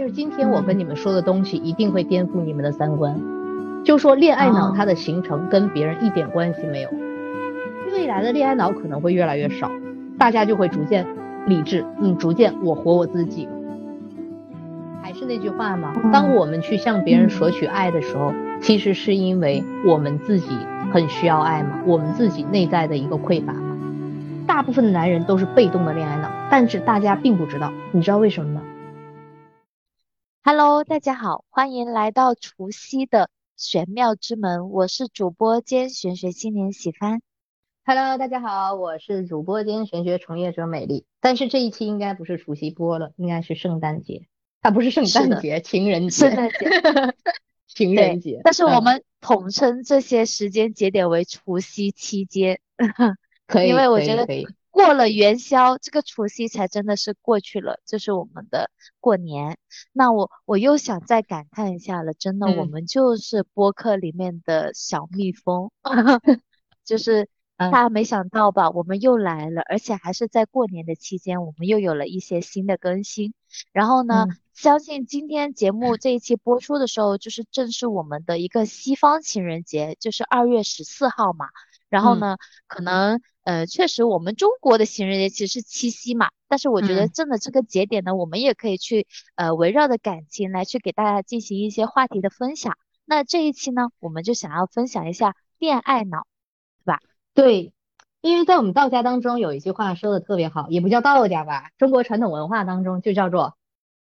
但是今天我跟你们说的东西一定会颠覆你们的三观。就说恋爱脑它的形成跟别人一点关系没有，未来的恋爱脑可能会越来越少，大家就会逐渐理智，嗯，逐渐我活我自己。还是那句话嘛，当我们去向别人索取爱的时候，其实是因为我们自己很需要爱嘛，我们自己内在的一个匮乏嘛。大部分的男人都是被动的恋爱脑，但是大家并不知道，你知道为什么吗？Hello，大家好，欢迎来到除夕的。玄妙之门，我是主播兼玄学青年喜帆。Hello，大家好，我是主播兼玄学从业者美丽。但是这一期应该不是除夕播了，应该是圣诞节。它不是圣诞节，情人节。圣诞节，情人节。但是我们统称这些时间节点为除夕期间。可以，因为我觉得过了元宵，这个除夕才真的是过去了，就是我们的过年。那我我又想再感叹一下了，真的，我们就是播客里面的小蜜蜂，就是大家没想到吧，我们又来了，而且还是在过年的期间，我们又有了一些新的更新。然后呢，相信今天节目这一期播出的时候，就是正是我们的一个西方情人节，就是二月十四号嘛。然后呢，可能呃，确实我们中国的情人节其实是七夕嘛，但是我觉得正的这个节点呢，我们也可以去呃围绕着感情来去给大家进行一些话题的分享。那这一期呢，我们就想要分享一下恋爱脑，对吧？对，因为在我们道家当中有一句话说的特别好，也不叫道家吧，中国传统文化当中就叫做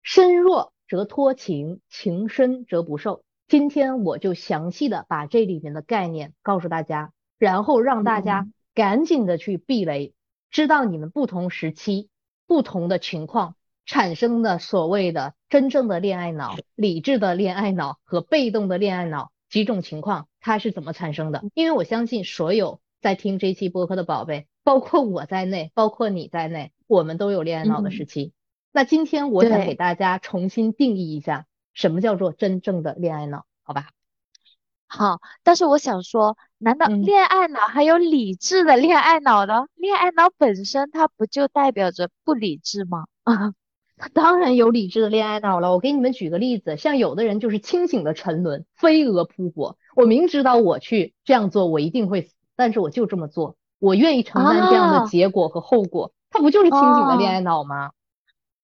身弱则脱情，情深则不寿。今天我就详细的把这里面的概念告诉大家。然后让大家赶紧的去避雷，知道你们不同时期、不同的情况产生的所谓的真正的恋爱脑、理智的恋爱脑和被动的恋爱脑几种情况，它是怎么产生的？因为我相信所有在听这期播客的宝贝，包括我在内，包括你在内，我们都有恋爱脑的时期。那今天我想给大家重新定义一下，什么叫做真正的恋爱脑？好吧？好，但是我想说，难道恋爱脑还有理智的恋爱脑呢？恋爱脑本身它不就代表着不理智吗？啊，它当然有理智的恋爱脑了。我给你们举个例子，像有的人就是清醒的沉沦，飞蛾扑火。我明知道我去这样做，我一定会死，但是我就这么做，我愿意承担这样的结果和后果。他不就是清醒的恋爱脑吗？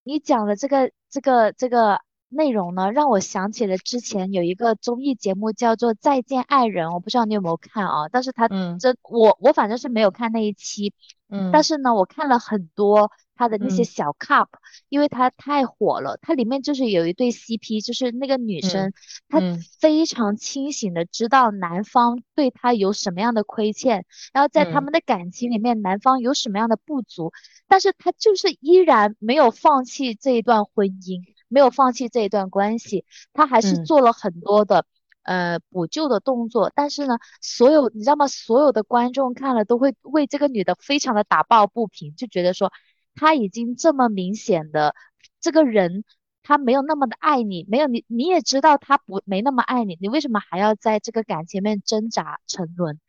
你讲的这个，这个，这个。内容呢，让我想起了之前有一个综艺节目叫做《再见爱人》，我不知道你有没有看啊？但是他真我我反正是没有看那一期，嗯，但是呢，我看了很多他的那些小 cup，因为他太火了。它里面就是有一对 CP，就是那个女生她非常清醒的知道男方对她有什么样的亏欠，然后在他们的感情里面男方有什么样的不足，但是她就是依然没有放弃这一段婚姻。没有放弃这一段关系，他还是做了很多的呃补救的动作。但是呢，所有你知道吗？所有的观众看了都会为这个女的非常的打抱不平，就觉得说她已经这么明显的这个人，他没有那么的爱你，没有你你也知道他不没那么爱你，你为什么还要在这个感情面挣扎沉沦？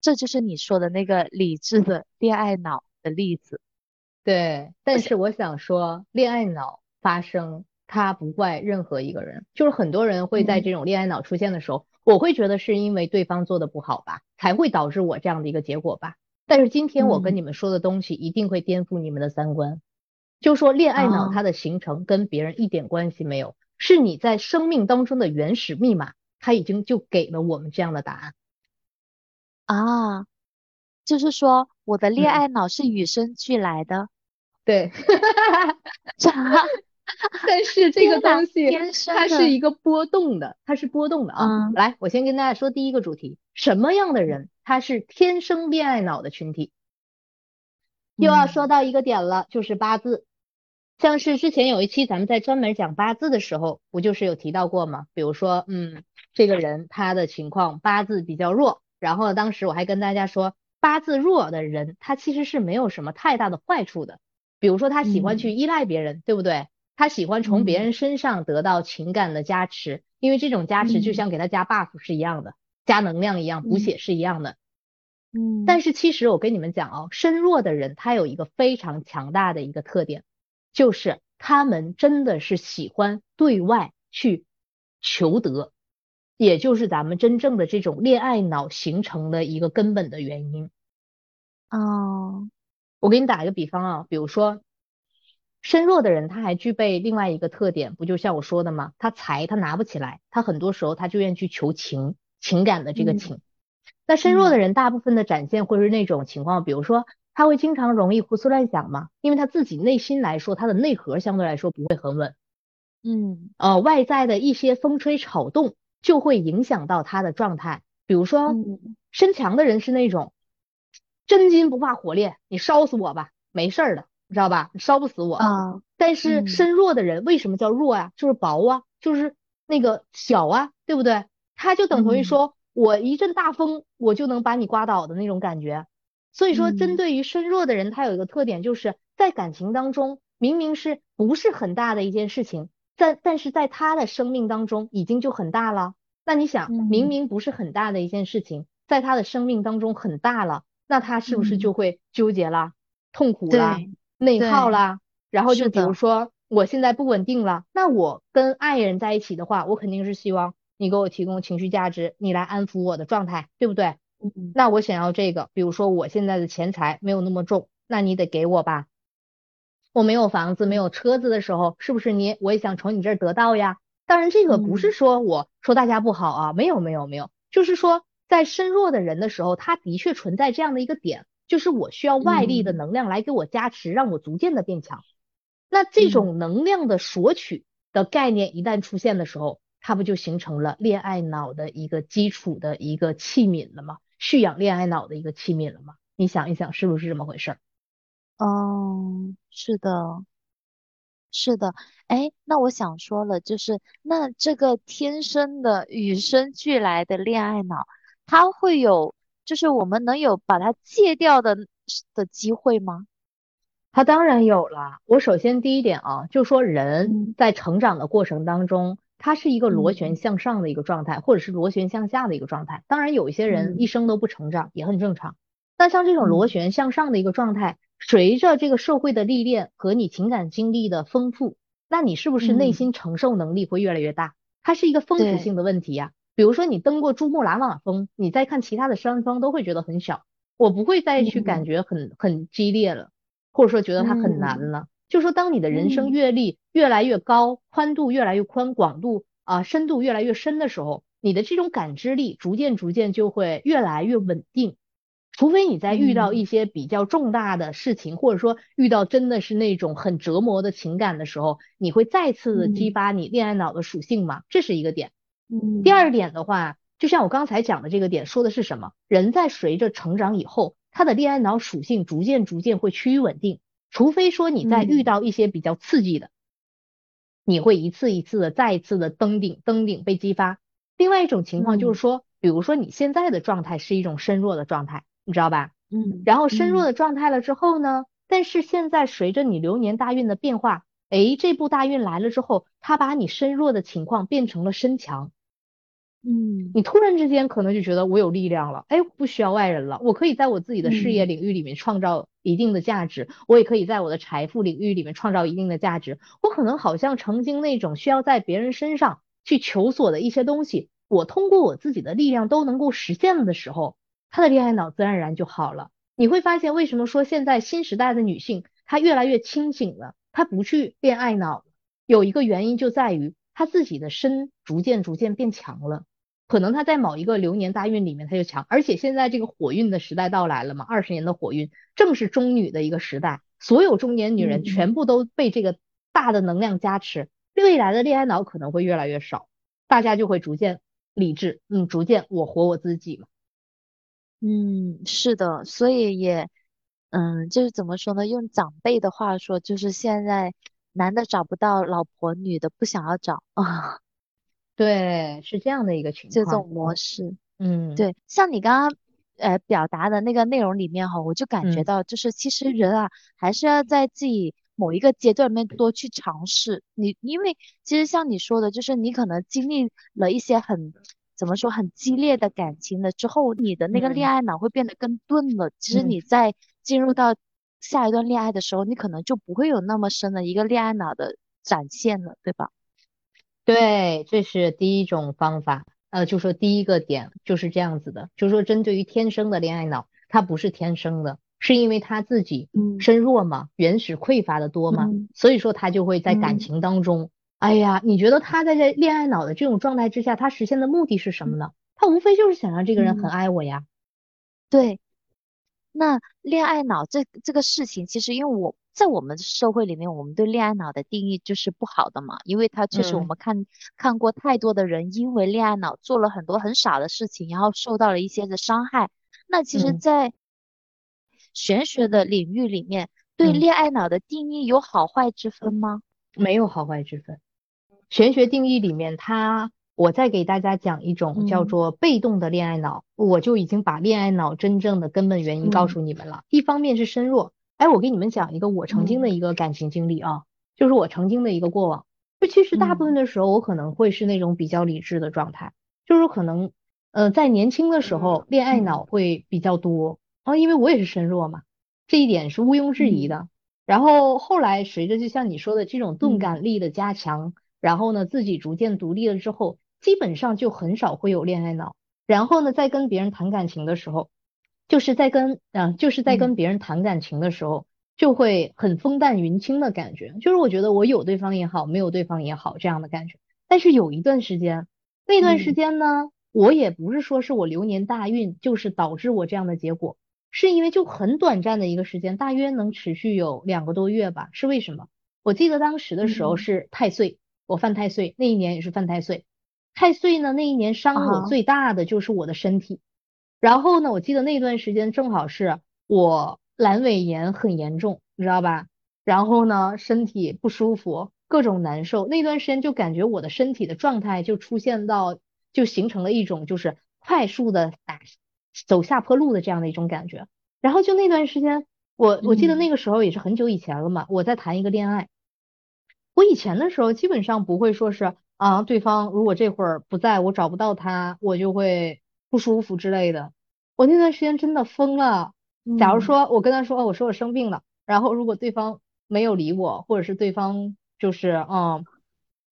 这就是你说的那个理智的恋爱脑的例子。对，但是我想说，恋爱脑发生。他不怪任何一个人，就是很多人会在这种恋爱脑出现的时候，我会觉得是因为对方做的不好吧，才会导致我这样的一个结果吧。但是今天我跟你们说的东西一定会颠覆你们的三观，就说恋爱脑它的形成跟别人一点关系没有，是你在生命当中的原始密码，它已经就给了我们这样的答案。啊，就是说我的恋爱脑是与生俱来的。对。但是这个东西它是一个波动的，它是波动的啊。来，我先跟大家说第一个主题，什么样的人他是天生恋爱脑的群体？又要说到一个点了，就是八字。像是之前有一期咱们在专门讲八字的时候，不就是有提到过吗？比如说，嗯，这个人他的情况八字比较弱，然后当时我还跟大家说，八字弱的人他其实是没有什么太大的坏处的，比如说他喜欢去依赖别人，对不对？他喜欢从别人身上得到情感的加持，因为这种加持就像给他加 buff 是一样的，加能量一样，补血是一样的。嗯，但是其实我跟你们讲哦，身弱的人他有一个非常强大的一个特点，就是他们真的是喜欢对外去求得，也就是咱们真正的这种恋爱脑形成的一个根本的原因。哦，我给你打一个比方啊，比如说身弱的人，他还具备另外一个特点，不就像我说的吗？他财他拿不起来，他很多时候他就愿意去求情，情感的这个情。那身弱的人大部分的展现会是那种情况，比如说他会经常容易胡思乱想嘛，因为他自己内心来说，他的内核相对来说不会很稳。嗯，呃，外在的一些风吹草动就会影响到他的状态，比如说身强的人是那种。真金不怕火炼，你烧死我吧，没事儿的，你知道吧？烧不死我。啊。但是身弱的人为什么叫弱呀？就是薄啊，就是那个小啊，对不对？他就等同于说我一阵大风，我就能把你刮倒的那种感觉。所以说，针对于身弱的人，他有一个特点，就是在感情当中，明明是不是很大的一件事情，但但是在他的生命当中已经就很大了。那你想，明明不是很大的一件事情，在他的生命当中很大了。那他是不是就会纠结了、痛苦了、内耗啦？然后就比如说，我现在不稳定了，那我跟爱人在一起的话，我肯定是希望你给我提供情绪价值，你来安抚我的状态，对不对？那我想要这个，比如说我现在的钱财没有那么重，那你得给我吧。我没有房子、没有车子的时候，是不是你我也想从你这儿得到呀？当然，这个不是说我说大家不好啊，没有没有没有，就是说。在身弱的人的时候，他的确存在这样的一个点，就是我需要外力的能量来给我加持，让我逐渐的变强。那这种能量的索取的概念一旦出现的时候，它不就形成了恋爱脑的一个基础的一个器皿了吗？蓄养恋爱脑的一个器皿了吗？你想一想，是不是这么回事儿？哦，是的，是的。哎，那我想说了，就是那这个天生的与生俱来的恋爱脑。它会有，就是我们能有把它戒掉的的机会吗？他当然有了。我首先第一点啊，就说人在成长的过程当中，他是一个螺旋向上的一个状态，或者是螺旋向下的一个状态。当然有一些人一生都不成长，也很正常。但像这种螺旋向上的一个状态，随着这个社会的历练和你情感经历的丰富，那你是不是内心承受能力会越来越大？它是一个峰值性的问题呀。比如说你登过珠穆朗玛峰，你再看其他的山峰都会觉得很小，我不会再去感觉很很激烈了，或者说觉得它很难了。就说当你的人生阅历越来越高，宽度越来越宽，广度啊深度越来越深的时候，你的这种感知力逐渐逐渐就会越来越稳定。除非你在遇到一些比较重大的事情，或者说遇到真的是那种很折磨的情感的时候，你会再次的激发你恋爱脑的属性嘛？这是一个点。第二点的话，就像我刚才讲的这个点，说的是什么？人在随着成长以后，他的恋爱脑属性逐渐逐渐会趋于稳定，除非说你在遇到一些比较刺激的，你会一次一次的再一次的登顶，登顶被激发。另外一种情况就是说，比如说你现在的状态是一种身弱的状态，你知道吧？嗯。然后身弱的状态了之后呢，但是现在随着你流年大运的变化，哎，这部大运来了之后，它把你身弱的情况变成了身强。嗯，你突然之间可能就觉得我有力量了，哎，不需要外人了，我可以在我自己的事业领域里面创造一定的价值，我也可以在我的财富领域里面创造一定的价值。我可能好像曾经那种需要在别人身上去求索的一些东西，我通过我自己的力量都能够实现了的时候，他的恋爱脑自然而然就好了。你会发现，为什么说现在新时代的女性她越来越清醒了，她不去恋爱脑，有一个原因就在于她自己的身逐渐逐渐变强了。可能他在某一个流年大运里面他就强，而且现在这个火运的时代到来了嘛，二十年的火运正是中女的一个时代，所有中年女人全部都被这个大的能量加持，未来的恋爱脑可能会越来越少，大家就会逐渐理智，嗯，逐渐我活我自己嘛。嗯，是的，所以也，嗯，就是怎么说呢？用长辈的话说，就是现在男的找不到老婆，女的不想要找啊。对，是这样的一个情况，这种模式，嗯，对，像你刚刚呃表达的那个内容里面哈，我就感觉到，就是其实人啊，还是要在自己某一个阶段里面多去尝试。你因为其实像你说的，就是你可能经历了一些很怎么说很激烈的感情了之后，你的那个恋爱脑会变得更钝了。其实你在进入到下一段恋爱的时候，你可能就不会有那么深的一个恋爱脑的展现了，对吧？对，这是第一种方法。呃，就说第一个点就是这样子的，就是说针对于天生的恋爱脑，它不是天生的，是因为他自己身弱嘛，原始匮乏的多嘛，所以说他就会在感情当中，哎呀，你觉得他在这恋爱脑的这种状态之下，他实现的目的是什么呢？他无非就是想让这个人很爱我呀。对，那恋爱脑这这个事情，其实因为我。在我们社会里面，我们对恋爱脑的定义就是不好的嘛，因为它确实我们看看过太多的人因为恋爱脑做了很多很傻的事情，然后受到了一些的伤害。那其实，在玄学的领域里面，对恋爱脑的定义有好坏之分吗？没有好坏之分。玄学定义里面，它我再给大家讲一种叫做被动的恋爱脑，我就已经把恋爱脑真正的根本原因告诉你们了。一方面是身弱。哎，我给你们讲一个我曾经的一个感情经历啊，就是我曾经的一个过往。就其实大部分的时候，我可能会是那种比较理智的状态，就是可能呃在年轻的时候恋爱脑会比较多啊，因为我也是身弱嘛，这一点是毋庸置疑的。然后后来随着就像你说的这种钝感力的加强，然后呢自己逐渐独立了之后，基本上就很少会有恋爱脑。然后呢，在跟别人谈感情的时候。就是在跟嗯，就是在跟别人谈感情的时候，就会很风淡云轻的感觉。就是我觉得我有对方也好，没有对方也好这样的感觉。但是有一段时间，那段时间呢，我也不是说是我流年大运，就是导致我这样的结果，是因为就很短暂的一个时间，大约能持续有两个多月吧。是为什么？我记得当时的时候是太岁，我犯太岁，那一年也是犯太岁。太岁呢，那一年伤我最大的就是我的身体。然后呢，我记得那段时间正好是我阑尾炎很严重，你知道吧？然后呢，身体不舒服，各种难受。那段时间就感觉我的身体的状态就出现到，就形成了一种就是快速的打走下坡路的这样的一种感觉。然后就那段时间，我我记得那个时候也是很久以前了嘛，我在谈一个恋爱。我以前的时候基本上不会说是啊，对方如果这会儿不在我找不到他，我就会。不舒服之类的，我那段时间真的疯了。假如说我跟他说，我说我生病了，然后如果对方没有理我，或者是对方就是嗯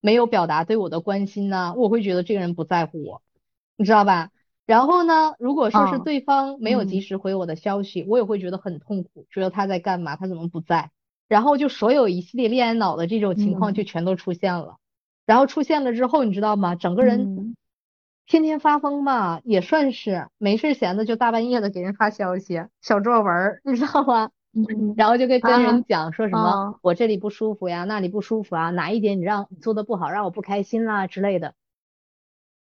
没有表达对我的关心呢，我会觉得这个人不在乎我，你知道吧？然后呢，如果说是对方没有及时回我的消息，我也会觉得很痛苦，觉得他在干嘛，他怎么不在？然后就所有一系列恋爱脑的这种情况就全都出现了。然后出现了之后，你知道吗？整个人。天天发疯吧，也算是没事闲的，就大半夜的给人发消息、小作文，你知道吗？嗯。然后就跟跟人讲说什么我这里不舒服呀，那里不舒服啊，哪一点你让你做的不好，让我不开心啦之类的。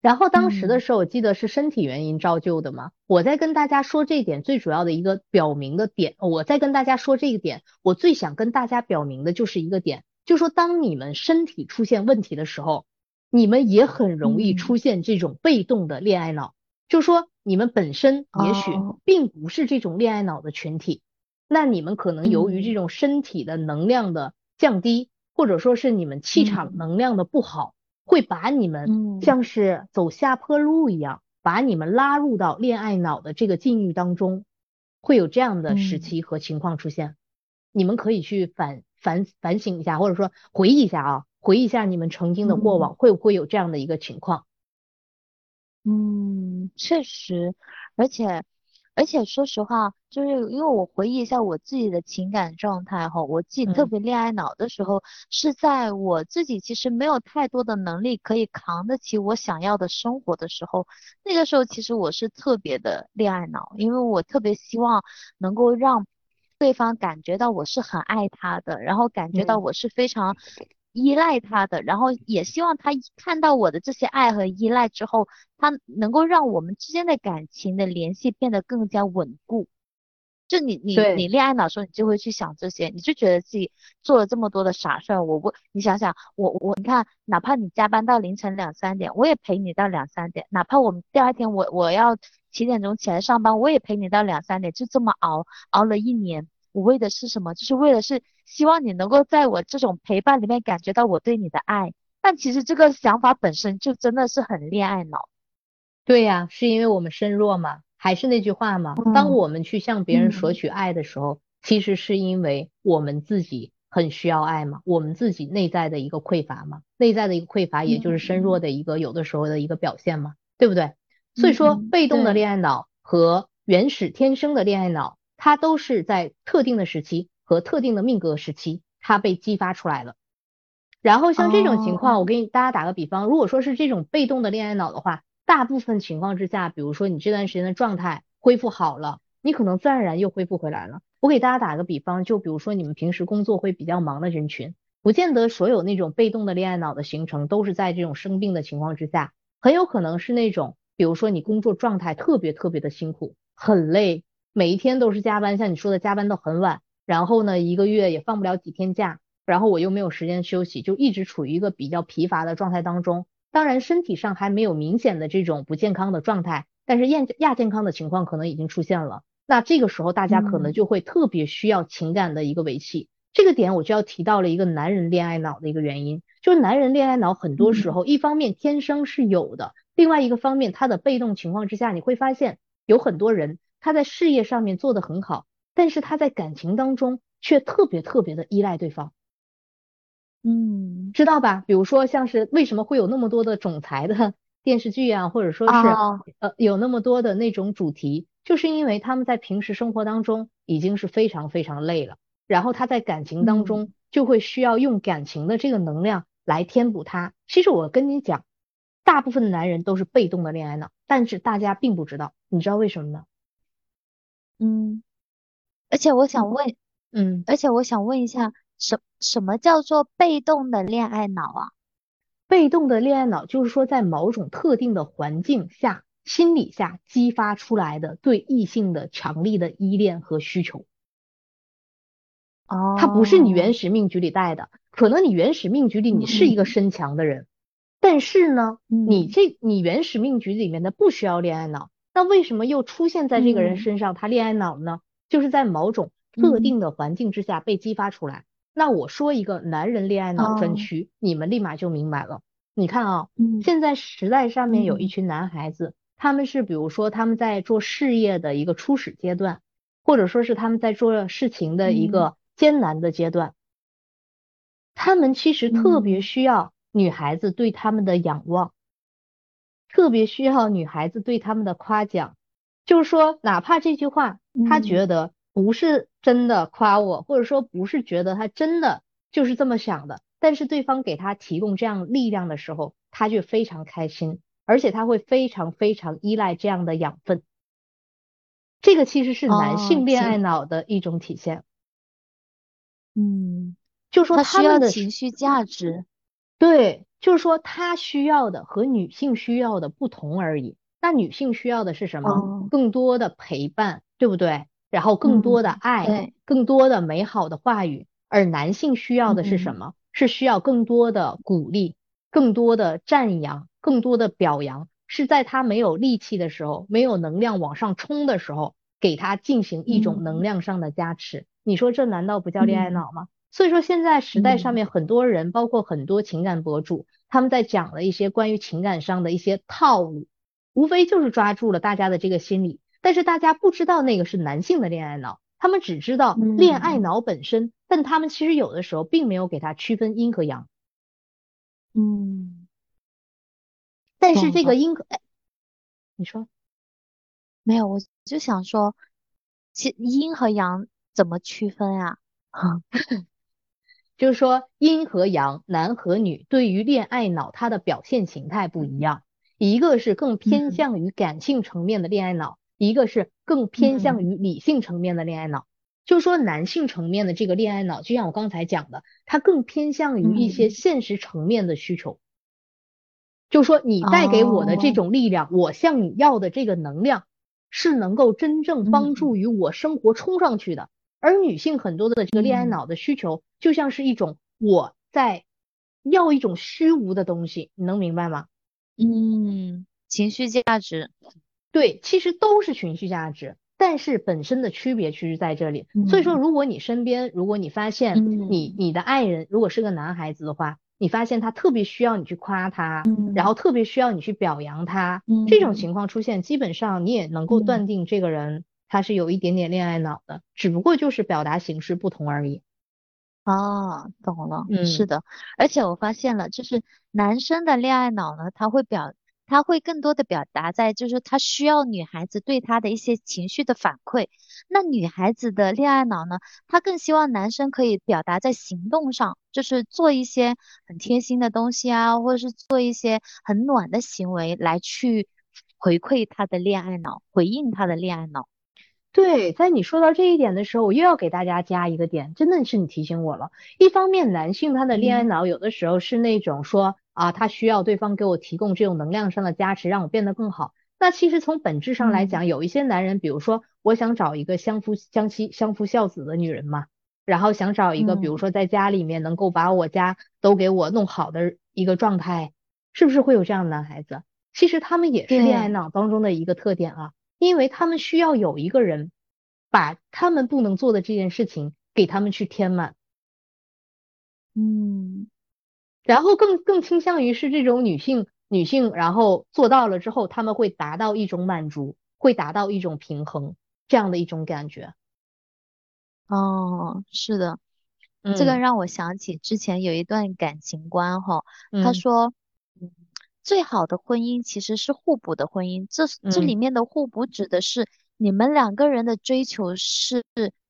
然后当时的时候，我记得是身体原因造就的嘛。我在跟大家说这一点最主要的一个表明的点，我在跟大家说这一点，我最想跟大家表明的就是一个点，就说当你们身体出现问题的时候。你们也很容易出现这种被动的恋爱脑，就说你们本身也许并不是这种恋爱脑的群体，那你们可能由于这种身体的能量的降低，或者说是你们气场能量的不好，会把你们像是走下坡路一样，把你们拉入到恋爱脑的这个境遇当中，会有这样的时期和情况出现。你们可以去反反反省一下，或者说回忆一下啊。回忆一下你们曾经的过往，会不会有这样的一个情况？嗯，确实，而且而且说实话，就是因为我回忆一下我自己的情感状态哈，我自己特别恋爱脑的时候，是在我自己其实没有太多的能力可以扛得起我想要的生活的时候，那个时候其实我是特别的恋爱脑，因为我特别希望能够让对方感觉到我是很爱他的，然后感觉到我是非常。依赖他的，然后也希望他看到我的这些爱和依赖之后，他能够让我们之间的感情的联系变得更加稳固。就你你你恋爱脑时候，你就会去想这些，你就觉得自己做了这么多的傻事儿。我不，你想想，我我你看，哪怕你加班到凌晨两三点，我也陪你到两三点；哪怕我们第二天我我要七点钟起来上班，我也陪你到两三点，就这么熬熬了一年。我为的是什么？就是为了是希望你能够在我这种陪伴里面感觉到我对你的爱。但其实这个想法本身就真的是很恋爱脑。对呀，是因为我们身弱嘛？还是那句话嘛？当我们去向别人索取爱的时候，其实是因为我们自己很需要爱嘛，我们自己内在的一个匮乏嘛，内在的一个匮乏，也就是身弱的一个有的时候的一个表现嘛，对不对？所以说，被动的恋爱脑和原始天生的恋爱脑，它都是在特定的时期和特定的命格时期，它被激发出来了。然后像这种情况，我给大家打个比方，如果说是这种被动的恋爱脑的话，大部分情况之下，比如说你这段时间的状态恢复好了，你可能自然而然又恢复回来了。我给大家打个比方，就比如说你们平时工作会比较忙的人群，不见得所有那种被动的恋爱脑的形成都是在这种生病的情况之下，很有可能是那种。比如说你工作状态特别特别的辛苦，很累，每一天都是加班，像你说的加班到很晚，然后呢一个月也放不了几天假，然后我又没有时间休息，就一直处于一个比较疲乏的状态当中。当然身体上还没有明显的这种不健康的状态，但是亚亚健康的情况可能已经出现了。那这个时候大家可能就会特别需要情感的一个维系。这个点我就要提到了一个男人恋爱脑的一个原因，就是男人恋爱脑很多时候一方面天生是有的。另外一个方面，他的被动情况之下，你会发现有很多人他在事业上面做得很好，但是他在感情当中却特别特别的依赖对方。嗯，知道吧？比如说像是为什么会有那么多的总裁的 电视剧啊，或者说是呃有那么多的那种主题，就是因为他们在平时生活当中已经是非常非常累了，然后他在感情当中就会需要用感情的这个能量来填补他。其实我跟你讲。大部分的男人都是被动的恋爱脑，但是大家并不知道，你知道为什么吗？嗯，而且我想问，嗯，而且我想问一下，什什么叫做被动的恋爱脑啊？被动的恋爱脑就是说，在某种特定的环境下、心理下激发出来的对异性的强力的依恋和需求。哦，它不是你原始命局里带的，可能你原始命局里你是一个身强的人。但是呢，你这你原始命局里面的不需要恋爱脑，那为什么又出现在这个人身上他恋爱脑呢？就是在某种特定的环境之下被激发出来。那我说一个男人恋爱脑专区，你们立马就明白了。你看啊，现在时代上面有一群男孩子，他们是比如说他们在做事业的一个初始阶段，或者说是他们在做事情的一个艰难的阶段，他们其实特别需要。女孩子对他们的仰望，特别需要女孩子对他们的夸奖。就是说，哪怕这句话他觉得不是真的夸我，或者说不是觉得他真的就是这么想的，但是对方给他提供这样力量的时候，他就非常开心，而且他会非常非常依赖这样的养分。这个其实是男性恋爱脑的一种体现。嗯，就说他需要情绪价值。对，就是说他需要的和女性需要的不同而已。那女性需要的是什么？更多的陪伴，对不对？然后更多的爱，更多的美好的话语。而男性需要的是什么？是需要更多的鼓励，更多的赞扬，更多的表扬。是在他没有力气的时候，没有能量往上冲的时候，给他进行一种能量上的加持。你说这难道不叫恋爱脑吗？所以说，现在时代上面很多人，包括很多情感博主，他们在讲了一些关于情感上的一些套路，无非就是抓住了大家的这个心理。但是大家不知道那个是男性的恋爱脑，他们只知道恋爱脑本身，但他们其实有的时候并没有给它区分阴和阳。嗯。但是这个阴和，你说？没有，我就想说，其阴和阳怎么区分啊？就是说，阴和阳，男和女，对于恋爱脑，它的表现形态不一样。一个是更偏向于感性层面的恋爱脑，一个是更偏向于理性层面的恋爱脑。就是说，男性层面的这个恋爱脑，就像我刚才讲的，它更偏向于一些现实层面的需求。就是说，你带给我的这种力量，我向你要的这个能量，是能够真正帮助于我生活冲上去的。而女性很多的这个恋爱脑的需求，就像是一种我在要一种虚无的东西，你能明白吗？嗯，情绪价值，对，其实都是情绪价值，但是本身的区别其实在这里。所以说，如果你身边，如果你发现你你的爱人如果是个男孩子的话，你发现他特别需要你去夸他，然后特别需要你去表扬他，这种情况出现，基本上你也能够断定这个人。他是有一点点恋爱脑的，只不过就是表达形式不同而已。哦，懂了，嗯，是的，而且我发现了，就是男生的恋爱脑呢，他会表，他会更多的表达在，就是他需要女孩子对他的一些情绪的反馈。那女孩子的恋爱脑呢，她更希望男生可以表达在行动上，就是做一些很贴心的东西啊，或者是做一些很暖的行为来去回馈他的恋爱脑，回应他的恋爱脑。对，在你说到这一点的时候，我又要给大家加一个点，真的是你提醒我了。一方面，男性他的恋爱脑有的时候是那种说啊，他需要对方给我提供这种能量上的加持，让我变得更好。那其实从本质上来讲，有一些男人，比如说我想找一个相夫相妻、相夫教子的女人嘛，然后想找一个，比如说在家里面能够把我家都给我弄好的一个状态，是不是会有这样的男孩子？其实他们也是恋爱脑当中的一个特点啊。因为他们需要有一个人把他们不能做的这件事情给他们去填满，嗯，然后更更倾向于是这种女性女性，然后做到了之后，他们会达到一种满足，会达到一种平衡这样的一种感觉。哦，是的，这个让我想起之前有一段感情观哈，他说。最好的婚姻其实是互补的婚姻，这这里面的互补指的是你们两个人的追求是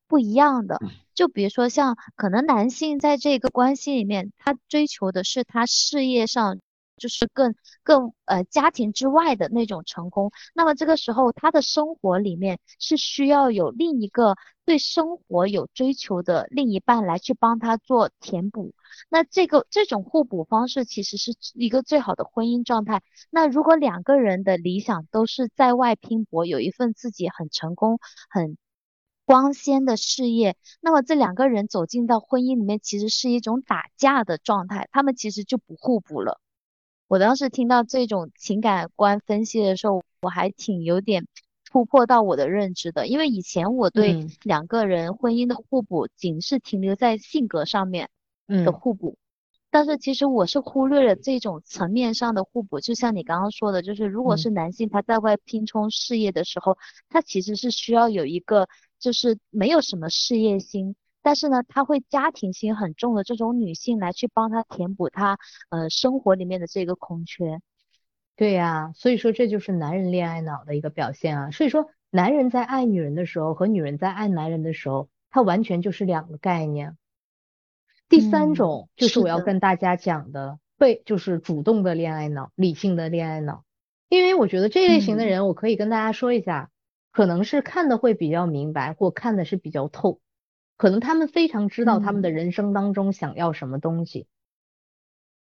不一样的。就比如说像可能男性在这个关系里面，他追求的是他事业上。就是更更呃家庭之外的那种成功，那么这个时候他的生活里面是需要有另一个对生活有追求的另一半来去帮他做填补，那这个这种互补方式其实是一个最好的婚姻状态。那如果两个人的理想都是在外拼搏，有一份自己很成功很光鲜的事业，那么这两个人走进到婚姻里面，其实是一种打架的状态，他们其实就不互补了。我当时听到这种情感观分析的时候，我还挺有点突破到我的认知的，因为以前我对两个人婚姻的互补仅是停留在性格上面的互补，但是其实我是忽略了这种层面上的互补。就像你刚刚说的，就是如果是男性他在外拼冲事业的时候，他其实是需要有一个就是没有什么事业心。但是呢，他会家庭心很重的这种女性来去帮他填补他呃生活里面的这个空缺。对呀，所以说这就是男人恋爱脑的一个表现啊。所以说，男人在爱女人的时候和女人在爱男人的时候，他完全就是两个概念。第三种就是我要跟大家讲的，被就是主动的恋爱脑，理性的恋爱脑。因为我觉得这类型的人，我可以跟大家说一下，可能是看的会比较明白，或看的是比较透。可能他们非常知道他们的人生当中想要什么东西，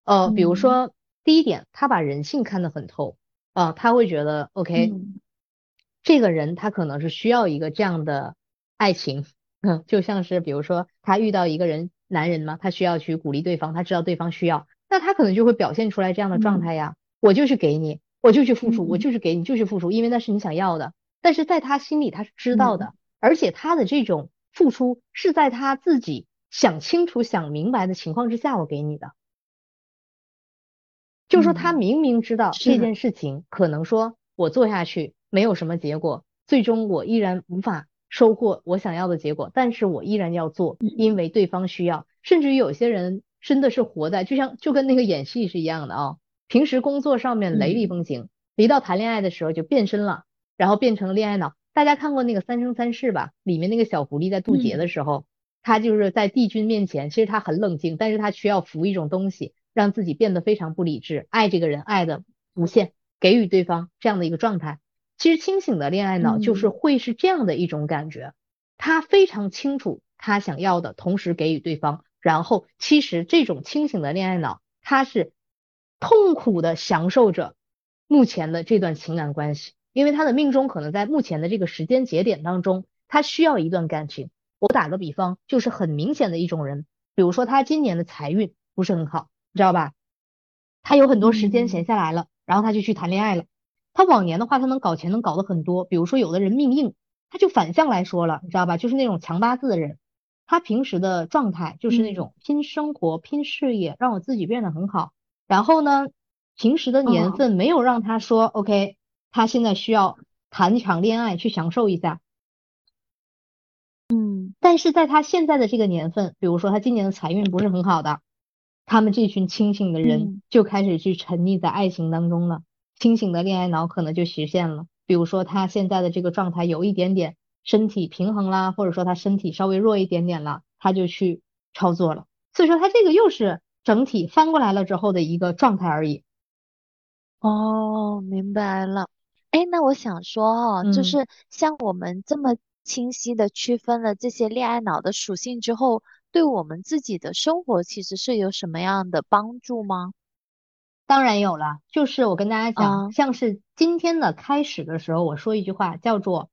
呃，比如说第一点，他把人性看得很透，啊，他会觉得，OK，这个人他可能是需要一个这样的爱情，嗯，就像是比如说他遇到一个人，男人嘛，他需要去鼓励对方，他知道对方需要，那他可能就会表现出来这样的状态呀，我就去给你，我就去付出，我就是给你，就去付出，因为那是你想要的，但是在他心里他是知道的，而且他的这种。付出是在他自己想清楚、想明白的情况之下，我给你的。就说他明明知道这件事情可能说我做下去没有什么结果，最终我依然无法收获我想要的结果，但是我依然要做，因为对方需要。甚至于有些人真的是活在就像就跟那个演戏是一样的啊，平时工作上面雷厉风行，一到谈恋爱的时候就变身了，然后变成恋爱脑。大家看过那个《三生三世》吧？里面那个小狐狸在渡劫的时候，他就是在帝君面前，其实他很冷静，但是他需要服一种东西，让自己变得非常不理智，爱这个人爱的无限，给予对方这样的一个状态。其实清醒的恋爱脑就是会是这样的一种感觉，他非常清楚他想要的，同时给予对方。然后，其实这种清醒的恋爱脑，他是痛苦的享受着目前的这段情感关系。因为他的命中可能在目前的这个时间节点当中，他需要一段感情。我打个比方，就是很明显的一种人，比如说他今年的财运不是很好，你知道吧？他有很多时间闲下来了，然后他就去谈恋爱了。他往年的话，他能搞钱能搞得很多。比如说有的人命硬，他就反向来说了，你知道吧？就是那种强八字的人，他平时的状态就是那种拼生活、拼事业，让我自己变得很好。然后呢，平时的年份没有让他说 OK。他现在需要谈一场恋爱去享受一下，嗯，但是在他现在的这个年份，比如说他今年的财运不是很好的，他们这群清醒的人就开始去沉溺在爱情当中了，清醒的恋爱脑可能就实现了。比如说他现在的这个状态有一点点身体平衡啦，或者说他身体稍微弱一点点了，他就去操作了。所以说他这个又是整体翻过来了之后的一个状态而已。哦，明白了。哎，那我想说哦，就是像我们这么清晰的区分了这些恋爱脑的属性之后，对我们自己的生活其实是有什么样的帮助吗？当然有了，就是我跟大家讲，像是今天的开始的时候，我说一句话叫做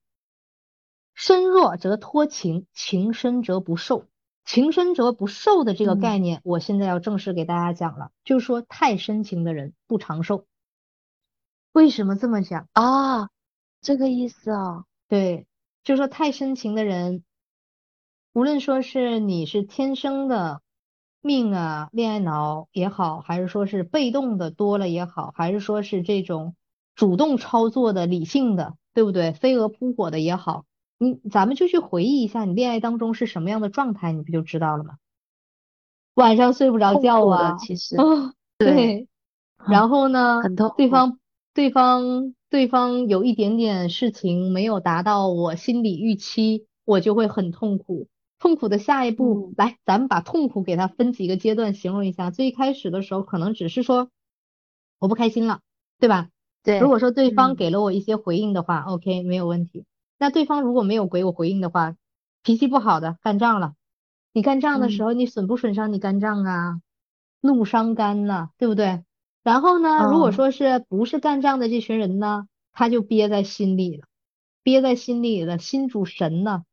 “身弱则脱情，情深则不受”。情深则不受的这个概念，我现在要正式给大家讲了，就是说太深情的人不长寿。为什么这么讲啊？这个意思啊？对，就说太深情的人，无论说是你是天生的命啊，恋爱脑也好，还是说是被动的多了也好，还是说是这种主动操作的理性的，对不对？飞蛾扑火的也好，你咱们就去回忆一下，你恋爱当中是什么样的状态，你不就知道了吗？晚上睡不着觉啊，其实，对，然后呢，对方。对方对方有一点点事情没有达到我心理预期，我就会很痛苦。痛苦的下一步，来，咱们把痛苦给它分几个阶段形容一下。最开始的时候，可能只是说我不开心了，对吧？对。如果说对方给了我一些回应的话，OK，没有问题。那对方如果没有给我回应的话，脾气不好的，干仗了。你干仗的时候，你损不损伤你肝脏啊？怒伤肝呐，对不对？然后呢？如果说是不是干仗的这群人呢，他就憋在心里了，憋在心里了，心主神呢，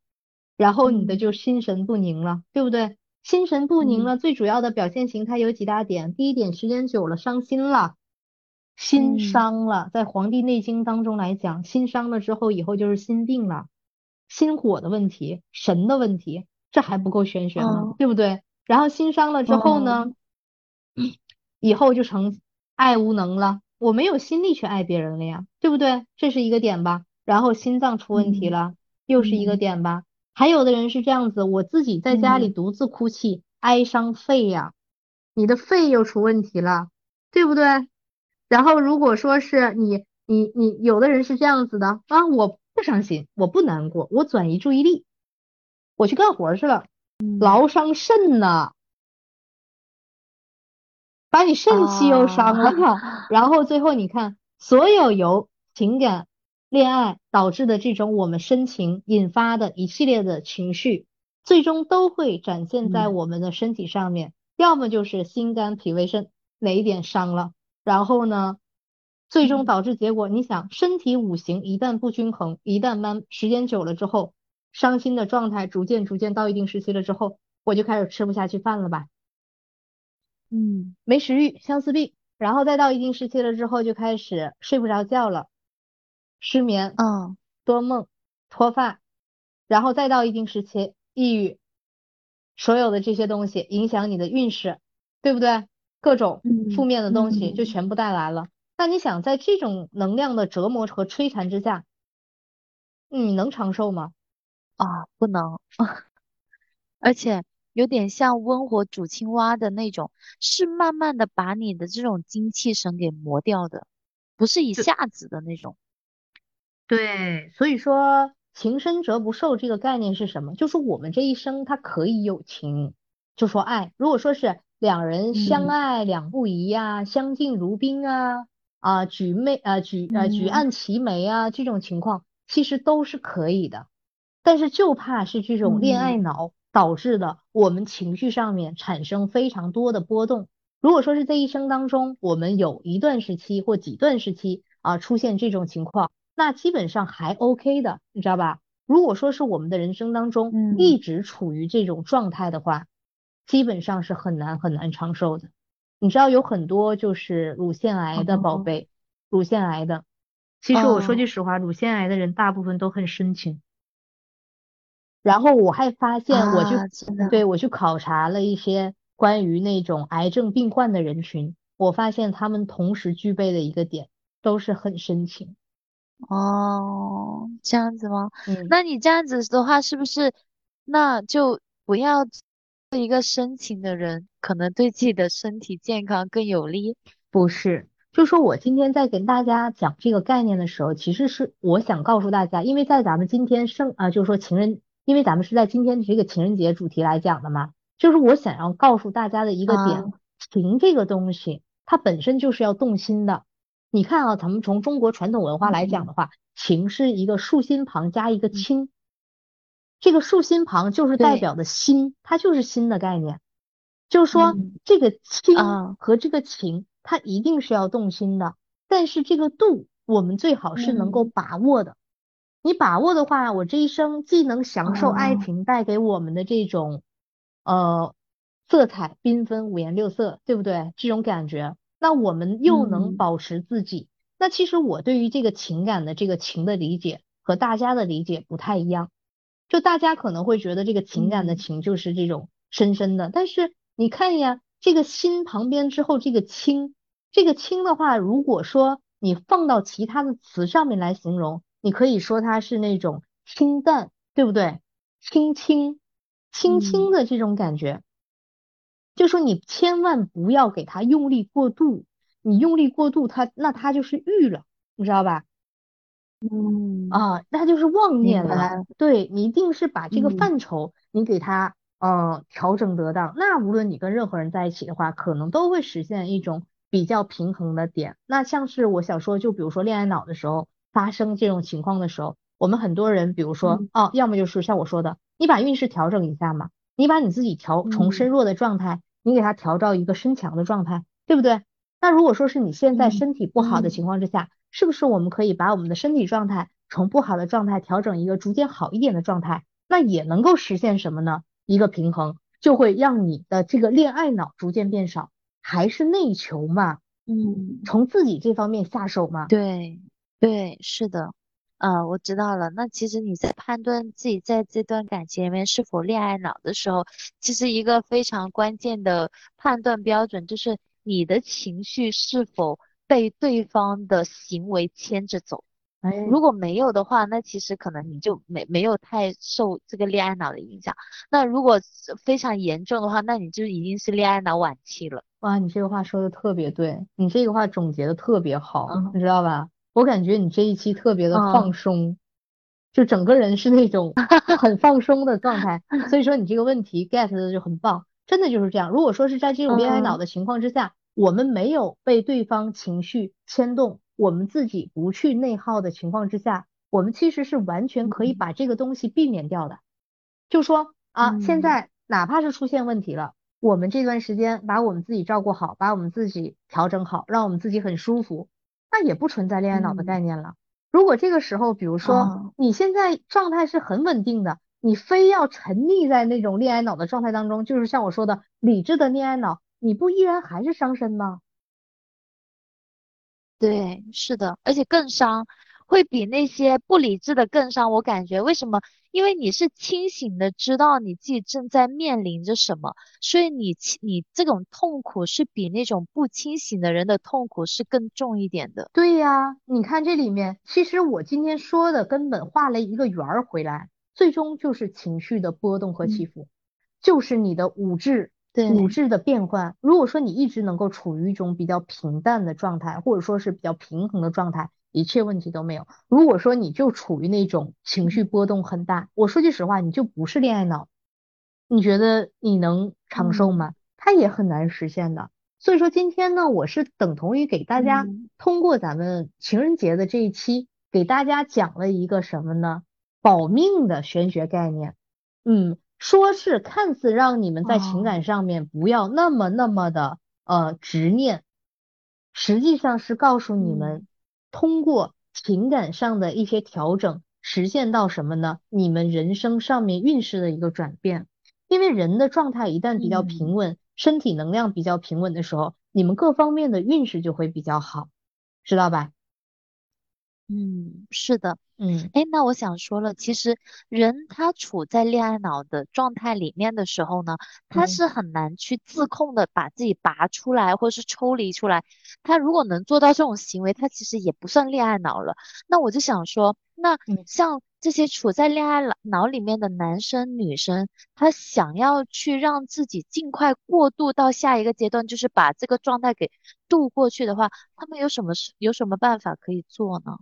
然后你的就心神不宁了，对不对？心神不宁了，最主要的表现形态有几大点。第一点，时间久了伤心了，心伤了，在《黄帝内经》当中来讲，心伤了之后，以后就是心病了，心火的问题，神的问题，这还不够玄学吗？对不对？然后心伤了之后呢，以后就成。爱无能了，我没有心力去爱别人了呀，对不对？这是一个点吧。然后心脏出问题了，又是一个点吧。还有的人是这样子，我自己在家里独自哭泣，哀伤肺呀，你的肺又出问题了，对不对？然后如果说是你，你，你，有的人是这样子的啊，我不伤心，我不难过，我转移注意力，我去干活去了，劳伤肾呢。把你肾气又伤了，然后最后你看，所有由情感、恋爱导致的这种我们深情引发的一系列的情绪，最终都会展现在我们的身体上面，要么就是心肝脾胃肾哪一点伤了，然后呢，最终导致结果，你想身体五行一旦不均衡，一旦慢时间久了之后，伤心的状态逐渐逐渐到一定时期了之后，我就开始吃不下去饭了吧。嗯，没食欲，相思病，然后再到一定时期了之后，就开始睡不着觉了，失眠，嗯，多梦，脱发，然后再到一定时期，抑郁，所有的这些东西影响你的运势，对不对？各种负面的东西就全部带来了。那你想在这种能量的折磨和摧残之下，你能长寿吗？啊，不能，而且。有点像温火煮青蛙的那种，是慢慢的把你的这种精气神给磨掉的，不是一下子的那种。对，所以说情深则不寿这个概念是什么？就是我们这一生它可以有情，就说爱。如果说是两人相爱两不疑呀，相敬如宾啊，啊举妹啊举啊举案齐眉啊这种情况，其实都是可以的。但是就怕是这种恋爱脑。导致的我们情绪上面产生非常多的波动。如果说是这一生当中，我们有一段时期或几段时期啊出现这种情况，那基本上还 OK 的，你知道吧？如果说是我们的人生当中一直处于这种状态的话，基本上是很难很难长寿的。你知道有很多就是乳腺癌的宝贝，乳腺癌的，其实我说句实话，乳腺癌的人大部分都很深情。然后我还发现，我去对我去考察了一些关于那种癌症病患的人群，我发现他们同时具备的一个点都是很深情。哦，这样子吗？嗯，那你这样子的话，是不是那就不要做一个深情的人，可能对自己的身体健康更有利。不是，就说我今天在跟大家讲这个概念的时候，其实是我想告诉大家，因为在咱们今天圣啊，就是说情人，因为咱们是在今天这个情人节主题来讲的嘛，就是我想要告诉大家的一个点，情这个东西，它本身就是要动心的。你看啊，咱们从中国传统文化来讲的话，情是一个竖心旁加一个亲，这个竖心旁就是代表的心，它就是心的概念。就是说，这个亲和这个情，它一定是要动心的，但是这个度，我们最好是能够把握的。你把握的话，我这一生既能享受爱情带给我们的这种呃色彩缤纷、五颜六色，对不对？这种感觉。那我们又能保持自己，那其实我对于这个情感的这个情的理解和大家的理解不太一样，就大家可能会觉得这个情感的情就是这种深深的，但是你看呀，这个心旁边之后这个清，这个清的话，如果说你放到其他的词上面来形容，你可以说它是那种清淡，对不对？轻轻轻轻的这种感觉。就说你千万不要给它用力过度，你用力过度，它那它就是欲了，你知道吧？嗯啊，那就是妄念了。对你一定是把这个范畴你给他呃调整得当，那无论你跟任何人在一起的话，可能都会实现一种比较平衡的点。那像是我想说，就比如说恋爱脑的时候发生这种情况的时候，我们很多人，比如说哦，要么就是像我说的，你把运势调整一下嘛。你把你自己调从身弱的状态，你给它调到一个身强的状态，对不对？那如果说是你现在身体不好的情况之下，是不是我们可以把我们的身体状态从不好的状态调整一个逐渐好一点的状态？那也能够实现什么呢？一个平衡，就会让你的这个恋爱脑逐渐变少，还是内求嘛？嗯，从自己这方面下手嘛？对，对，是的。啊，我知道了。那其实你在判断自己在这段感情里面是否恋爱脑的时候，其实一个非常关键的判断标准就是你的情绪是否被对方的行为牵着走。哎，如果没有的话，那其实可能你就没没有太受这个恋爱脑的影响。那如果非常严重的话，那你就已经是恋爱脑晚期了。哇，你这个话说的特别对，你这个话总结的特别好，你知道吧？我感觉你这一期特别的放松，就整个人是那种 很放松的状态，所以说你这个问题 get 的就很棒，真的就是这样。如果说是在这种恋爱脑的情况之下，我们没有被对方情绪牵动，我们自己不去内耗的情况之下，我们其实是完全可以把这个东西避免掉的。就说啊，现在哪怕是出现问题了，我们这段时间把我们自己照顾好，把我们自己调整好，让我们自己很舒服。那也不存在恋爱脑的概念了。如果这个时候，比如说你现在状态是很稳定的，你非要沉溺在那种恋爱脑的状态当中，就是像我说的理智的恋爱脑，你不依然还是伤身吗？对，是的，而且更伤。会比那些不理智的更伤，我感觉为什么？因为你是清醒的，知道你自己正在面临着什么，所以你你这种痛苦是比那种不清醒的人的痛苦是更重一点的。对呀，你看这里面，其实我今天说的根本画了一个圆儿回来，最终就是情绪的波动和起伏，就是你的五质五质的变换。如果说你一直能够处于一种比较平淡的状态，或者说是比较平衡的状态。一切问题都没有。如果说你就处于那种情绪波动很大，我说句实话，你就不是恋爱脑，你觉得你能长寿吗？它也很难实现的。所以说今天呢，我是等同于给大家通过咱们情人节的这一期，给大家讲了一个什么呢？保命的玄学概念。嗯，说是看似让你们在情感上面不要那么那么的呃执念，实际上是告诉你们。通过情感上的一些调整，实现到什么呢？你们人生上面运势的一个转变。因为人的状态一旦比较平稳，身体能量比较平稳的时候，你们各方面的运势就会比较好，知道吧？嗯，是的。嗯，哎，那我想说了，其实人他处在恋爱脑的状态里面的时候呢，他是很难去自控的把自己拔出来或者是抽离出来。他如果能做到这种行为，他其实也不算恋爱脑了。那我就想说，那像这些处在恋爱脑里面的男生女生，他想要去让自己尽快过渡到下一个阶段，就是把这个状态给度过去的话，他们有什么有什么办法可以做呢？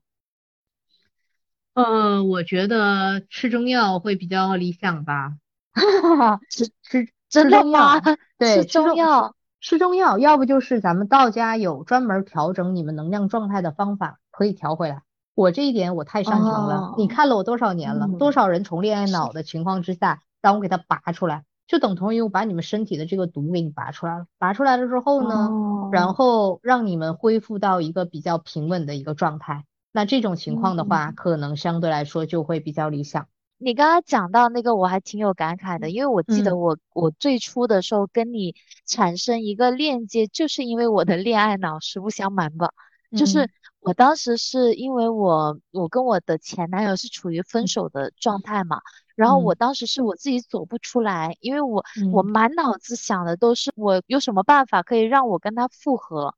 呃，我觉得吃中药会比较理想吧。吃吃真的吗，对，吃中药，吃中药，要不就是咱们道家有专门调整你们能量状态的方法，可以调回来。我这一点我太擅长了，你看了我多少年了，多少人从恋爱脑的情况之下，让我给他拔出来，就等同于我把你们身体的这个毒给你拔出来了。拔出来了之后呢，然后让你们恢复到一个比较平稳的一个状态。那这种情况的话，可能相对来说就会比较理想。你刚刚讲到那个，我还挺有感慨的，因为我记得我我最初的时候跟你产生一个链接，就是因为我的恋爱脑，实不相瞒吧，就是我当时是因为我我跟我的前男友是处于分手的状态嘛，然后我当时是我自己走不出来，因为我我满脑子想的都是我有什么办法可以让我跟他复合，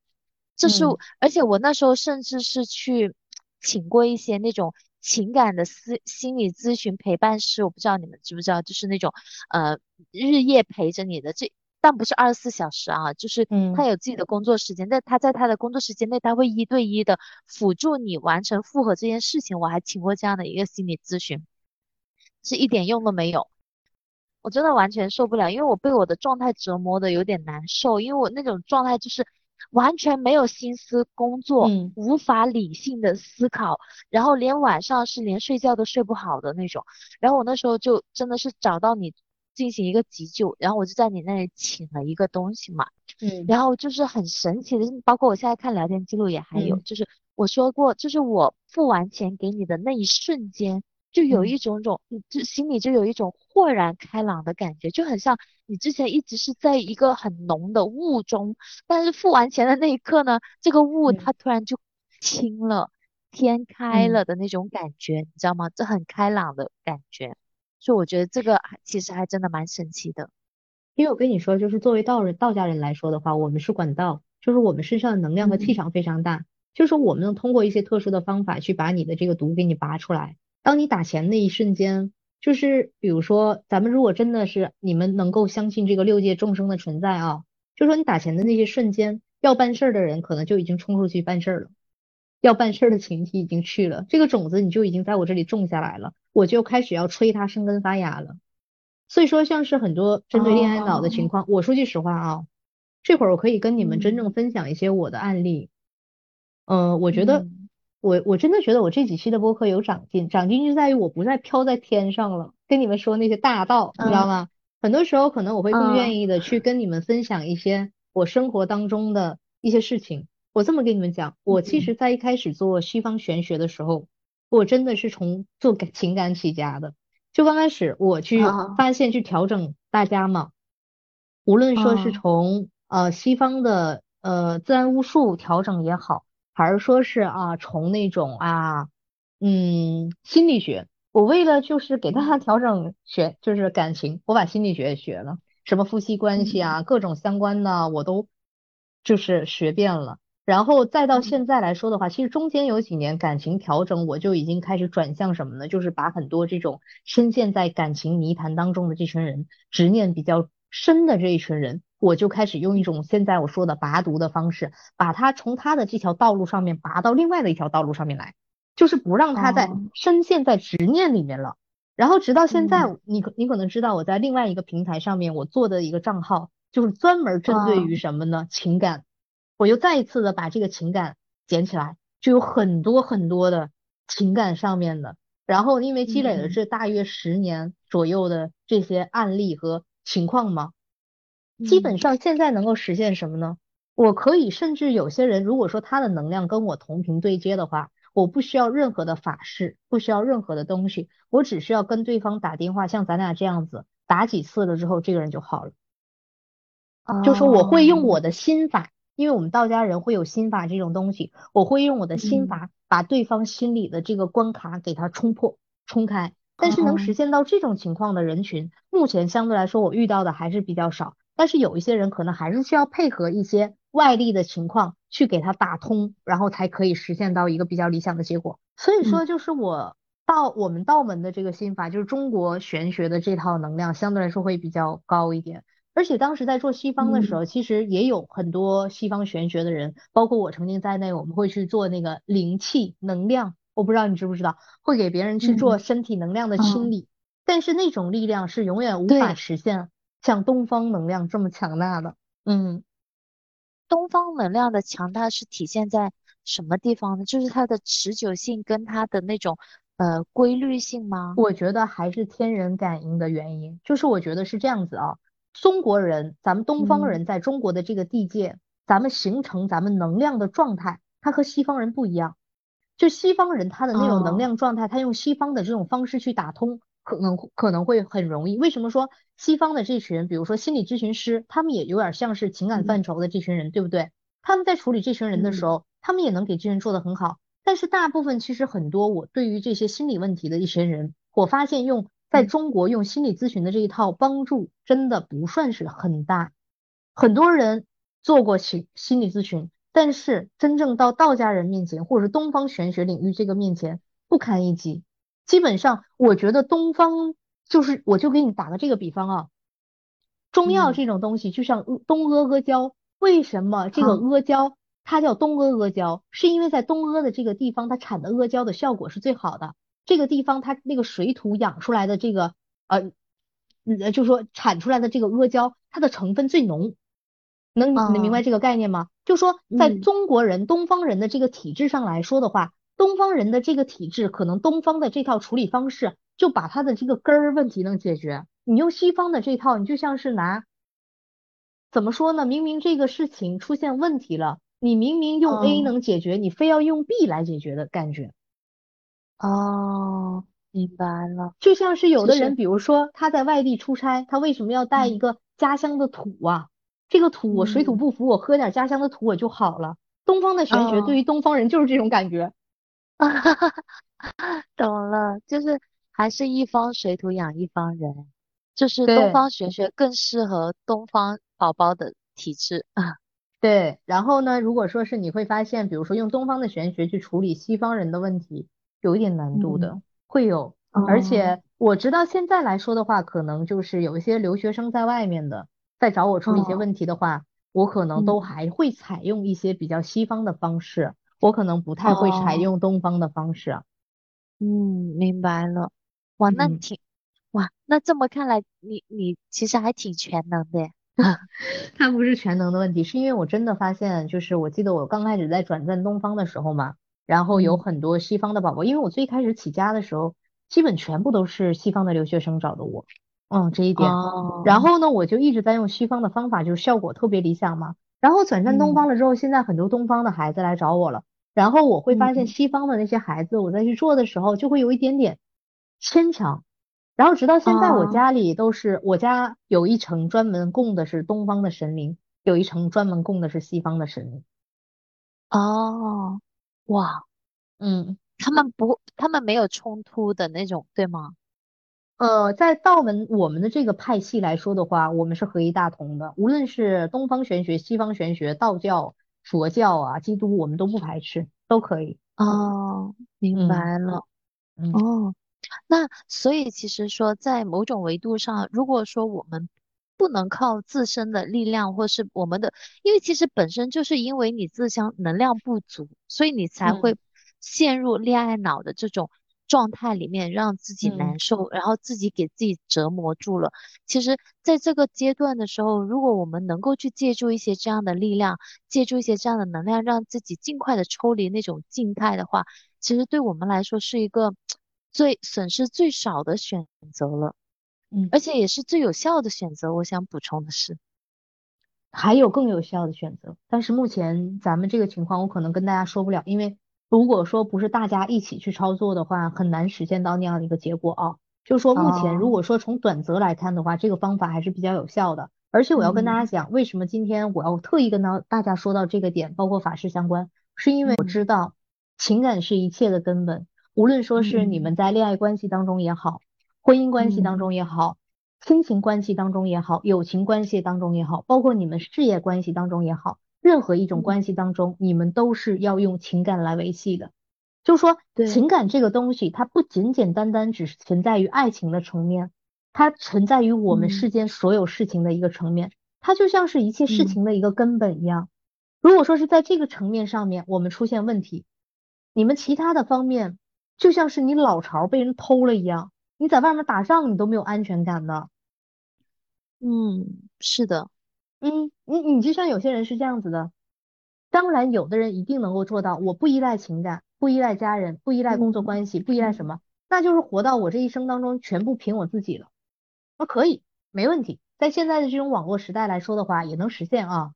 这是而且我那时候甚至是去。请过一些那种情感的私心理咨询陪伴师，我不知道你们知不知道，就是那种呃日夜陪着你的，这但不是二十四小时啊，就是他有自己的工作时间，但他在他的工作时间内，他会一对一的辅助你完成复合这件事情。我还请过这样的一个心理咨询，是一点用都没有，我真的完全受不了，因为我被我的状态折磨的有点难受，因为我那种状态就是。完全没有心思工作，无法理性的思考，然后连晚上是连睡觉都睡不好的那种。然后我那时候就真的是找到你进行一个急救，然后我就在你那里请了一个东西嘛，嗯，然后就是很神奇的，包括我现在看聊天记录也还有，就是我说过，就是我付完钱给你的那一瞬间。就有一种种，你就心里就有一种豁然开朗的感觉，就很像你之前一直是在一个很浓的雾中，但是付完钱的那一刻呢，这个雾它突然就清了，天开了的那种感觉，你知道吗？这很开朗的感觉，所以我觉得这个其实还真的蛮神奇的。因为我跟你说，就是作为道人、道家人来说的话，我们是管道，就是我们身上的能量和气场非常大，就是我们能通过一些特殊的方法去把你的这个毒给你拔出来。当你打钱那一瞬间，就是比如说，咱们如果真的是你们能够相信这个六界众生的存在啊，就说你打钱的那些瞬间，要办事儿的人可能就已经冲出去办事儿了，要办事儿的群体已经去了，这个种子你就已经在我这里种下来了，我就开始要催它生根发芽了。所以说，像是很多针对恋爱脑的情况，我说句实话啊，这会儿我可以跟你们真正分享一些我的案例。嗯，我觉得。我我真的觉得我这几期的播客有长进，长进就在于我不再飘在天上了，跟你们说那些大道，你知道吗？很多时候可能我会更愿意的去跟你们分享一些我生活当中的一些事情。我这么跟你们讲，我其实在一开始做西方玄学的时候，我真的是从做情感起家的。就刚开始我去发现去调整大家嘛，无论说是从呃西方的呃自然巫术调整也好。还是说是啊，从那种啊，嗯，心理学，我为了就是给大家调整学，就是感情，我把心理学也学了，什么夫妻关系啊，各种相关的我都就是学遍了。然后再到现在来说的话，其实中间有几年感情调整，我就已经开始转向什么呢？就是把很多这种深陷在感情泥潭当中的这群人，执念比较深的这一群人。我就开始用一种现在我说的拔毒的方式，把他从他的这条道路上面拔到另外的一条道路上面来，就是不让他再深陷在执念里面了。然后直到现在，你可你可能知道我在另外一个平台上面我做的一个账号，就是专门针对于什么呢？情感，我又再一次的把这个情感捡起来，就有很多很多的情感上面的。然后因为积累了这大约十年左右的这些案例和情况嘛。基本上现在能够实现什么呢？我可以甚至有些人，如果说他的能量跟我同频对接的话，我不需要任何的法事，不需要任何的东西，我只需要跟对方打电话，像咱俩这样子打几次了之后，这个人就好了。就说我会用我的心法，因为我们道家人会有心法这种东西，我会用我的心法把对方心里的这个关卡给他冲破、冲开。但是能实现到这种情况的人群，目前相对来说我遇到的还是比较少。但是有一些人可能还是需要配合一些外力的情况去给他打通，然后才可以实现到一个比较理想的结果。所以说，就是我道我们道门的这个心法，就是中国玄学的这套能量相对来说会比较高一点。而且当时在做西方的时候，其实也有很多西方玄学的人，包括我曾经在内，我们会去做那个灵气能量。我不知道你知不知道，会给别人去做身体能量的清理。但是那种力量是永远无法实现像东方能量这么强大的。嗯，东方能量的强大是体现在什么地方呢？就是它的持久性跟它的那种呃规律性吗？我觉得还是天人感应的原因。就是我觉得是这样子啊。中国人，咱们东方人在中国的这个地界，咱们形成咱们能量的状态，它和西方人不一样。就西方人他的那种能量状态，他用西方的这种方式去打通，可能可能会很容易。为什么说西方的这群，比如说心理咨询师，他们也有点像是情感范畴的这群人，对不对？他们在处理这群人的时候，他们也能给这群人做得很好。但是大部分其实很多，我对于这些心理问题的一些人，我发现用。在中国用心理咨询的这一套帮助真的不算是很大，很多人做过心心理咨询，但是真正到道家人面前，或者是东方玄学领域这个面前不堪一击。基本上，我觉得东方就是，我就给你打个这个比方啊，中药这种东西就像东阿阿胶，为什么这个阿胶它叫东阿阿胶？是因为在东阿的这个地方，它产的阿胶的效果是最好的。这个地方它那个水土养出来的这个呃，呃，就说产出来的这个阿胶，它的成分最浓，能能明白这个概念吗？就说在中国人东方人的这个体质上来说的话，东方人的这个体质，可能东方的这套处理方式就把他的这个根儿问题能解决。你用西方的这套，你就像是拿怎么说呢？明明这个事情出现问题了，你明明用 A 能解决，你非要用 B 来解决的感觉。哦，明白了。就像是有的人，比如说他在外地出差，他为什么要带一个家乡的土啊？这个土我水土不服，我喝点家乡的土我就好了。东方的玄学对于东方人就是这种感觉。懂了，就是还是一方水土养一方人，就是东方玄学更适合东方宝宝的体质啊。对，然后呢，如果说是你会发现，比如说用东方的玄学去处理西方人的问题。有一点难度的，会有，而且我知道现在来说的话，可能就是有一些留学生在外面的，在找我处理一些问题的话，我可能都还会采用一些比较西方的方式，我可能不太会采用东方的方式。嗯，明白了。哇，那挺，哇，那这么看来，你你其实还挺全能的。他不是全能的问题，是因为我真的发现，就是我记得我刚开始在转战东方的时候嘛。然后有很多西方的宝宝，因为我最开始起家的时候，基本全部都是西方的留学生找的我，嗯，这一点。然后呢，我就一直在用西方的方法，就是效果特别理想嘛。然后转战东方了之后，现在很多东方的孩子来找我了，然后我会发现西方的那些孩子，我再去做的时候，就会有一点点牵强。然后直到现在，我家里都是，我家有一层专门供的是东方的神灵，有一层专门供的是西方的神灵。哦。哇，嗯，他们不，他们没有冲突的那种，对吗？呃，在道门我们的这个派系来说的话，我们是合一大同的，无论是东方玄学、西方玄学、道教、佛教啊、基督，我们都不排斥，都可以。哦，明白了。哦，那所以其实说，在某种维度上，如果说我们。不能靠自身的力量，或是我们的，因为其实本身就是因为你自相能量不足，所以你才会陷入恋爱脑的这种状态里面，让自己难受，然后自己给自己折磨住了。其实，在这个阶段的时候，如果我们能够去借助一些这样的力量，借助一些这样的能量，让自己尽快的抽离那种静态的话，其实对我们来说是一个最损失最少的选择了。嗯，而且也是最有效的选择。我想补充的是，还有更有效的选择，但是目前咱们这个情况，我可能跟大家说不了，因为如果说不是大家一起去操作的话，很难实现到那样的一个结果啊。就是说，目前如果说从短则来看的话，这个方法还是比较有效的。而且我要跟大家讲，为什么今天我要特意跟到大家说到这个点，包括法事相关，是因为我知道情感是一切的根本，无论说是你们在恋爱关系当中也好。婚姻关系当中也好，亲情关系当中也好，友情关系当中也好，包括你们事业关系当中也好，任何一种关系当中，你们都是要用情感来维系的。就是说，情感这个东西，它不简简单单只是存在于爱情的层面，它存在于我们世间所有事情的一个层面，它就像是一切事情的一个根本一样。如果说是在这个层面上面我们出现问题，你们其他的方面就像是你老巢被人偷了一样，你在外面打仗你都没有安全感的。嗯，是的，嗯，你你就像有些人是这样子的，当然有的人一定能够做到，我不依赖情感，不依赖家人，不依赖工作关系，不依赖什么，那就是活到我这一生当中全部凭我自己了，那可以，没问题，在现在的这种网络时代来说的话，也能实现啊。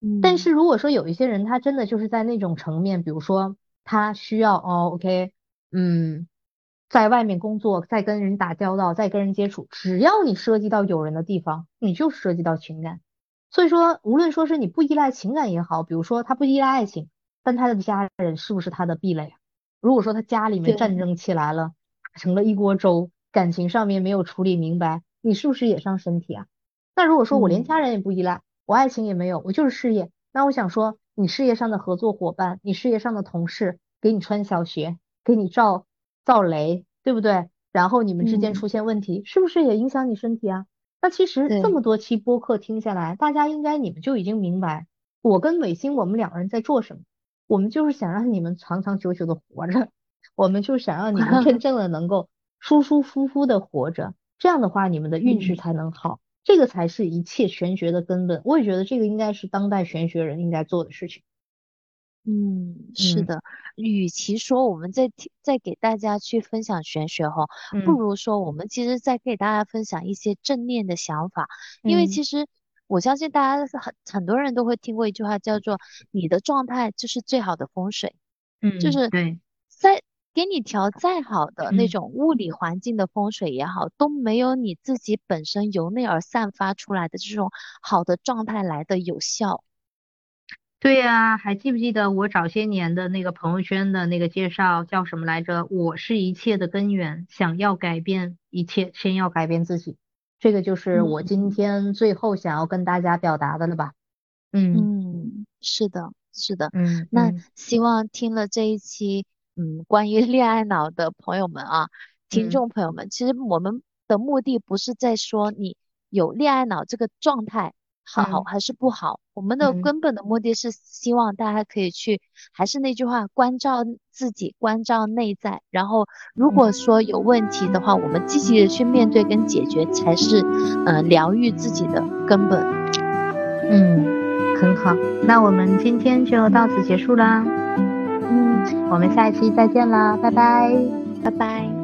嗯，但是如果说有一些人他真的就是在那种层面，比如说他需要哦，OK，嗯。在外面工作，在跟人打交道，在跟人接触，只要你涉及到有人的地方，你就涉及到情感。所以说，无论说是你不依赖情感也好，比如说他不依赖爱情，但他的家人是不是他的壁垒啊？如果说他家里面战争起来了，打成了一锅粥，感情上面没有处理明白，你是不是也伤身体啊？那如果说我连家人也不依赖，我爱情也没有，我就是事业，那我想说，你事业上的合作伙伴，你事业上的同事，给你穿小鞋，给你照。造雷，对不对？然后你们之间出现问题，是不是也影响你身体啊？那其实这么多期播客听下来，大家应该你们就已经明白，我跟伟星我们两个人在做什么。我们就是想让你们长长久久的活着，我们就想让你们真 正的能够舒舒服服的活着。这样的话，你们的运势才能好，这个才是一切玄学的根本。我也觉得这个应该是当代玄学人应该做的事情。嗯，是的，与其说我们在在给大家去分享玄学哈，不如说我们其实在给大家分享一些正念的想法，因为其实我相信大家很很多人都会听过一句话叫做“你的状态就是最好的风水”，嗯，就是对，在给你调再好的那种物理环境的风水也好，都没有你自己本身由内而散发出来的这种好的状态来的有效。对呀，还记不记得我早些年的那个朋友圈的那个介绍叫什么来着？我是一切的根源，想要改变一切，先要改变自己。这个就是我今天最后想要跟大家表达的了吧？嗯嗯，是的，是的。嗯，那希望听了这一期嗯关于恋爱脑的朋友们啊，听众朋友们，其实我们的目的不是在说你有恋爱脑这个状态。好还是不好？我们的根本的目的是希望大家可以去，还是那句话，关照自己，关照内在。然后，如果说有问题的话，我们积极的去面对跟解决，才是呃疗愈自己的根本。嗯，很好。那我们今天就到此结束啦。嗯，我们下一期再见啦，拜拜，拜拜。